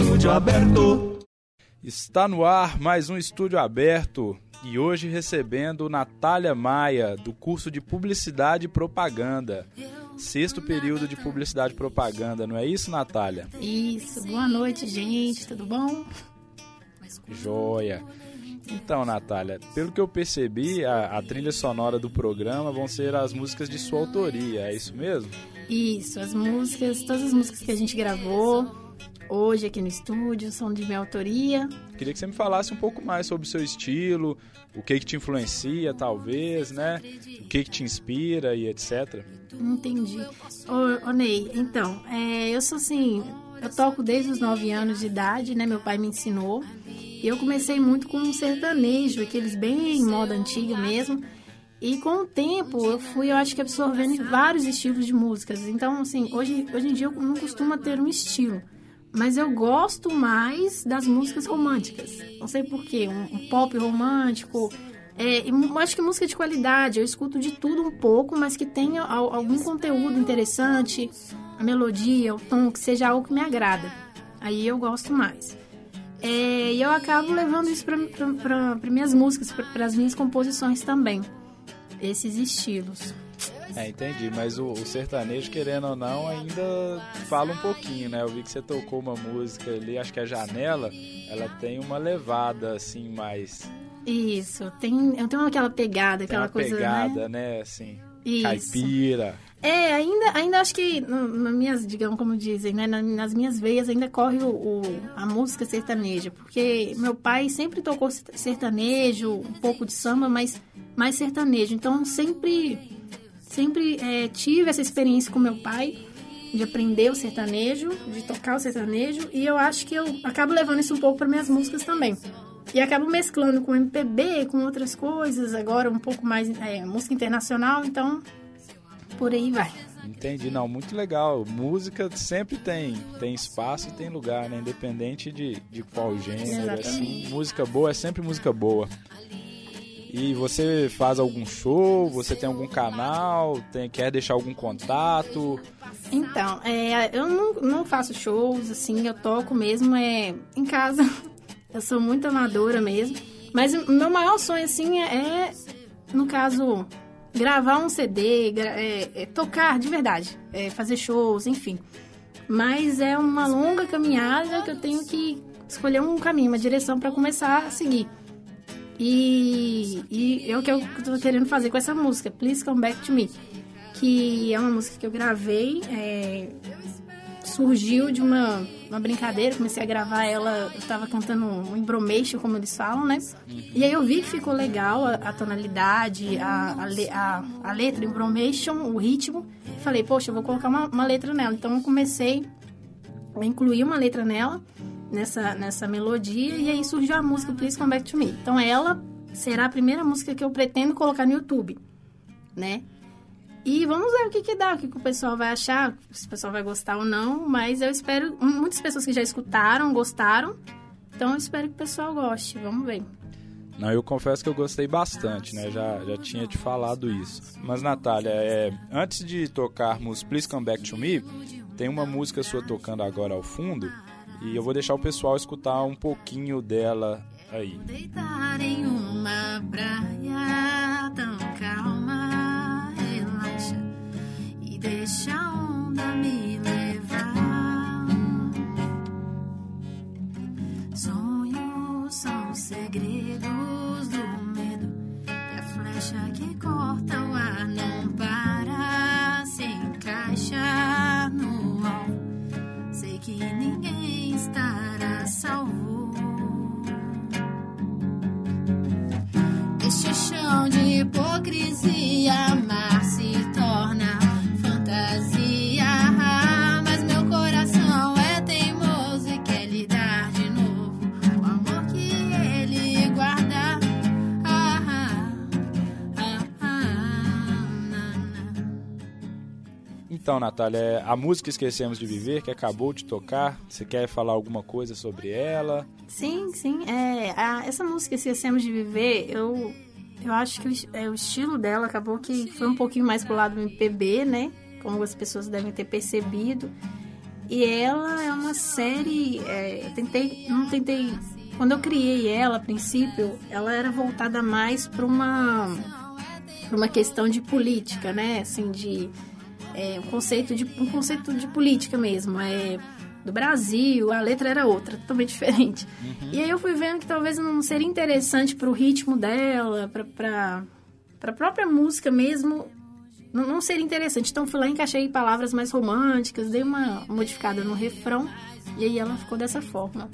Estúdio Aberto. Está no ar mais um Estúdio Aberto e hoje recebendo Natália Maia, do curso de Publicidade e Propaganda. Sexto período de Publicidade e Propaganda, não é isso, Natália? Isso, boa noite, gente, tudo bom? Joia. Então, Natália, pelo que eu percebi, a, a, trilha sonora do programa vão ser as músicas de sua autoria, é isso mesmo? Isso, as músicas, todas as músicas que a gente gravou hoje aqui no estúdio são de minha autoria. Queria que você me falasse um pouco mais sobre o seu estilo, o que que te influencia, talvez, né? O que que te inspira e etc. Entendi. Ô, ô Ney, então, é, eu sou assim, eu toco desde os 9 anos de idade, né? Meu pai me ensinou. E eu comecei muito com um sertanejo, aqueles bem moda antiga mesmo. E com o tempo eu fui, eu acho que absorvendo vários estilos de músicas. Então, assim, hoje, hoje em dia eu não costumo ter um estilo. Mas eu gosto mais das músicas românticas. Não sei porquê. Um, um pop romântico. É, acho que música de qualidade. Eu escuto de tudo um pouco, mas que tenha algum conteúdo interessante. A melodia, o tom, que seja algo que me agrada. Aí eu gosto mais. É, e eu acabo levando isso para minhas músicas, para as minhas composições também. Esses estilos. É, entendi. Mas o, o, sertanejo, querendo ou não, ainda fala um pouquinho, né? Eu vi que você tocou uma música ali, acho que é Janela, ela tem uma levada, assim, mais... Isso, tem, eu tenho aquela pegada, aquela uma coisa, pegada, né? né? Assim, Isso. caipira. É, ainda, ainda acho que nas minhas, digamos como dizem, né, nas minhas veias ainda corre o, o, a música sertaneja, porque meu pai sempre tocou sertanejo, um pouco de samba, mas mais sertanejo. Então sempre, sempre é, tive essa experiência com meu pai de aprender o sertanejo, de tocar o sertanejo, e eu acho que eu acabo levando isso um pouco para minhas músicas também. E acabo mesclando com MPB, com outras coisas, agora um pouco mais é, música internacional, então por aí vai. Entendi, não, muito legal. Música sempre tem, tem espaço e tem lugar, né? Independente de, de qual gênero, assim. Música boa é sempre música boa. E você faz algum show? Você tem algum canal? Tem, quer deixar algum contato? Então, é, eu não, não faço shows, assim, eu toco mesmo é, em casa. Eu sou muito amadora mesmo. Mas o meu maior sonho, assim, é, é no caso, gravar um CD, é, é, tocar de verdade, é, fazer shows, enfim. Mas é uma longa caminhada que eu tenho que escolher um caminho, uma direção para começar a seguir. E, e é o que eu tô querendo fazer com essa música, Please Come Back to Me. Que é uma música que eu gravei, é, surgiu de uma, uma brincadeira, comecei a gravar ela, eu tava cantando um embromation, como eles falam, né? E aí eu vi que ficou legal a, a tonalidade, a, a, a, letra, o embromation, o ritmo. Falei, poxa, eu vou colocar uma, uma letra nela. Então eu comecei a incluir uma letra nela, nessa, nessa melodia, e aí surgiu a música Please Come Back to Me. Então ela será a primeira música que eu pretendo colocar no YouTube, né? E vamos ver o que, que dá, o que, que o pessoal vai achar, se o pessoal vai gostar ou não. Mas eu espero. Muitas pessoas que já escutaram, gostaram. Então eu espero que o pessoal goste. Vamos ver. Não, eu confesso que eu gostei bastante, né? Já, já tinha te falado isso. Mas, Natália, é, antes de tocarmos Please Come Back to Me, tem uma música sua tocando agora ao fundo. E eu vou deixar o pessoal escutar um pouquinho dela aí. Deitar em uma praia tão calma deixa a onda me levar. Sonhos são segredos do medo. E a flecha que corta o ar não para, então, Natália, a música Esquecemos de Viver, que acabou de tocar, você quer falar alguma coisa sobre ela? Sim, sim. É, a, essa música Esquecemos de Viver, eu, eu acho que o, é, o estilo dela acabou que foi um pouquinho mais pro lado do MPB, né? como as pessoas devem ter percebido. E ela é uma série. É, eu tentei. Não tentei. Quando eu criei ela, a princípio, ela era voltada mais para uma. Pra uma questão de política, né? Assim, de. É, um, conceito de, um conceito de política mesmo. É, do Brasil, a letra era outra, totalmente diferente. Uhum. E aí eu fui vendo que talvez não seria interessante para o ritmo dela, para a própria música mesmo, não, não seria interessante. Então fui lá, encaixei palavras mais românticas, dei uma modificada no refrão e aí ela ficou dessa forma.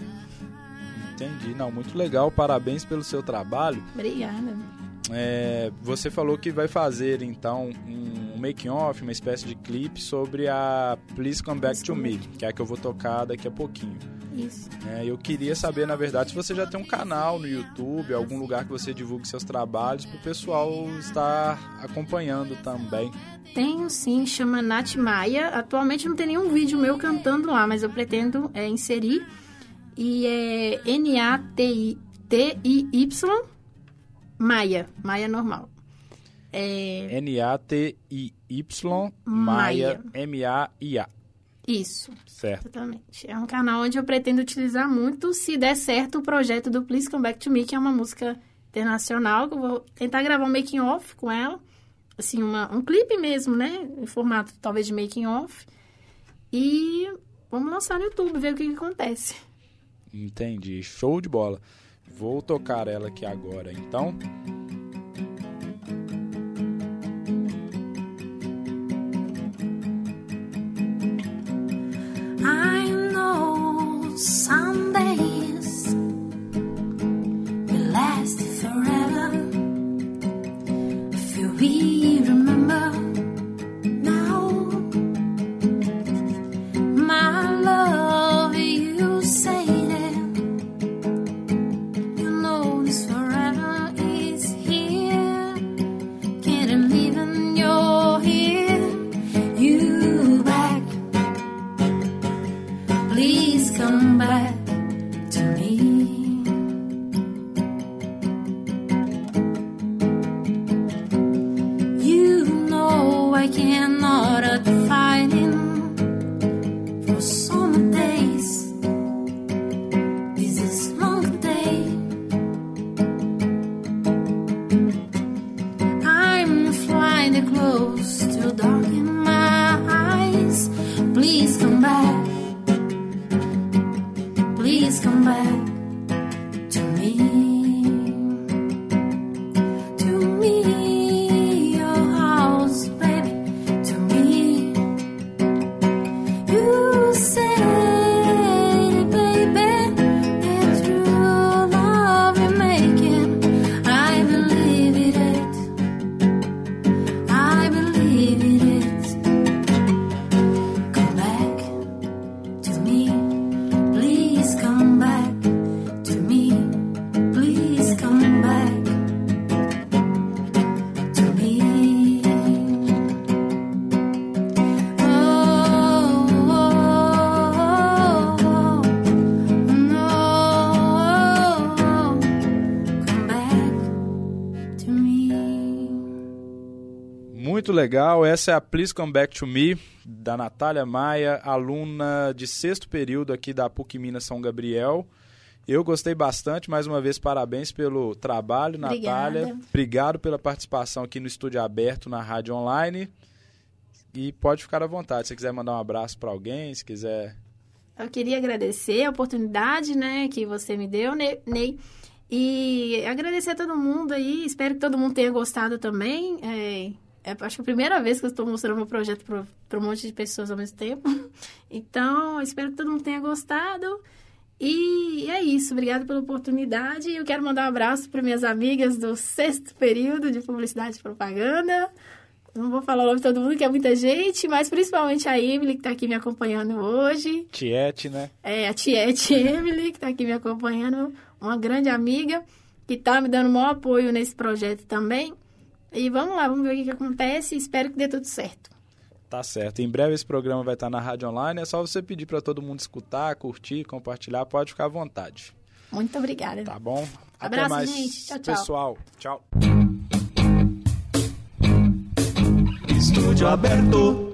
Entendi, não, muito legal, parabéns pelo seu trabalho. Obrigada. É, você falou que vai fazer então um making off, uma espécie de clipe sobre a Please Come Back Please to Me, que é a que eu vou tocar daqui a pouquinho. Isso. É, eu queria saber, na verdade, se você já tem um canal no YouTube, algum lugar que você divulgue seus trabalhos para o pessoal estar acompanhando também. Tenho sim, chama Nath Maia. Atualmente não tem nenhum vídeo meu cantando lá, mas eu pretendo é, inserir. E é N-A-T-I-T-I-Y Maia, Maia normal. É... N-A-T-I-Y Maia, M-A-I-A. Isso. Certo. Exatamente. É um canal onde eu pretendo utilizar muito, se der certo, o projeto do Please Come Back to Me, que é uma música internacional, que eu vou tentar gravar um making off com ela. Assim, uma, um clipe mesmo, né? Em formato talvez de making off. E vamos lançar no YouTube, ver o que, que acontece. Entendi. Show de bola. Vou tocar ela aqui agora, então. I Please come back to me. Legal, essa é a Please Come Back to Me, da Natália Maia, aluna de sexto período aqui da PUC Minas São Gabriel. Eu gostei bastante, mais uma vez parabéns pelo trabalho, Obrigada. Natália. Obrigado pela participação aqui no Estúdio Aberto, na Rádio Online. E pode ficar à vontade, se quiser mandar um abraço para alguém, se quiser... Eu queria agradecer a oportunidade, né, que você me deu, Ne- Ney. E agradecer a todo mundo aí. Espero que todo mundo tenha gostado também. É, é, acho que é a primeira vez que eu estou mostrando meu projeto para um monte de pessoas ao mesmo tempo. Então, espero que todo mundo tenha gostado. E é isso. Obrigada pela oportunidade. Eu quero mandar um abraço para minhas amigas do sexto período de publicidade e propaganda. Não vou falar o nome de todo mundo, que é muita gente, mas principalmente a Emily, que está aqui me acompanhando hoje. Tiete, né? É, a Tiete Emily, que está aqui me acompanhando, uma grande amiga, que está me dando o maior apoio nesse projeto também. E vamos lá, vamos ver o que, que acontece. Espero que dê tudo certo. Tá certo. Em breve esse programa vai estar na Rádio Online. É só você pedir para todo mundo escutar, curtir, compartilhar. Pode ficar à vontade. Muito obrigada. Tá bom? Até Abraço, mais, gente. Tchau, tchau. pessoal. Tchau. Estúdio aberto.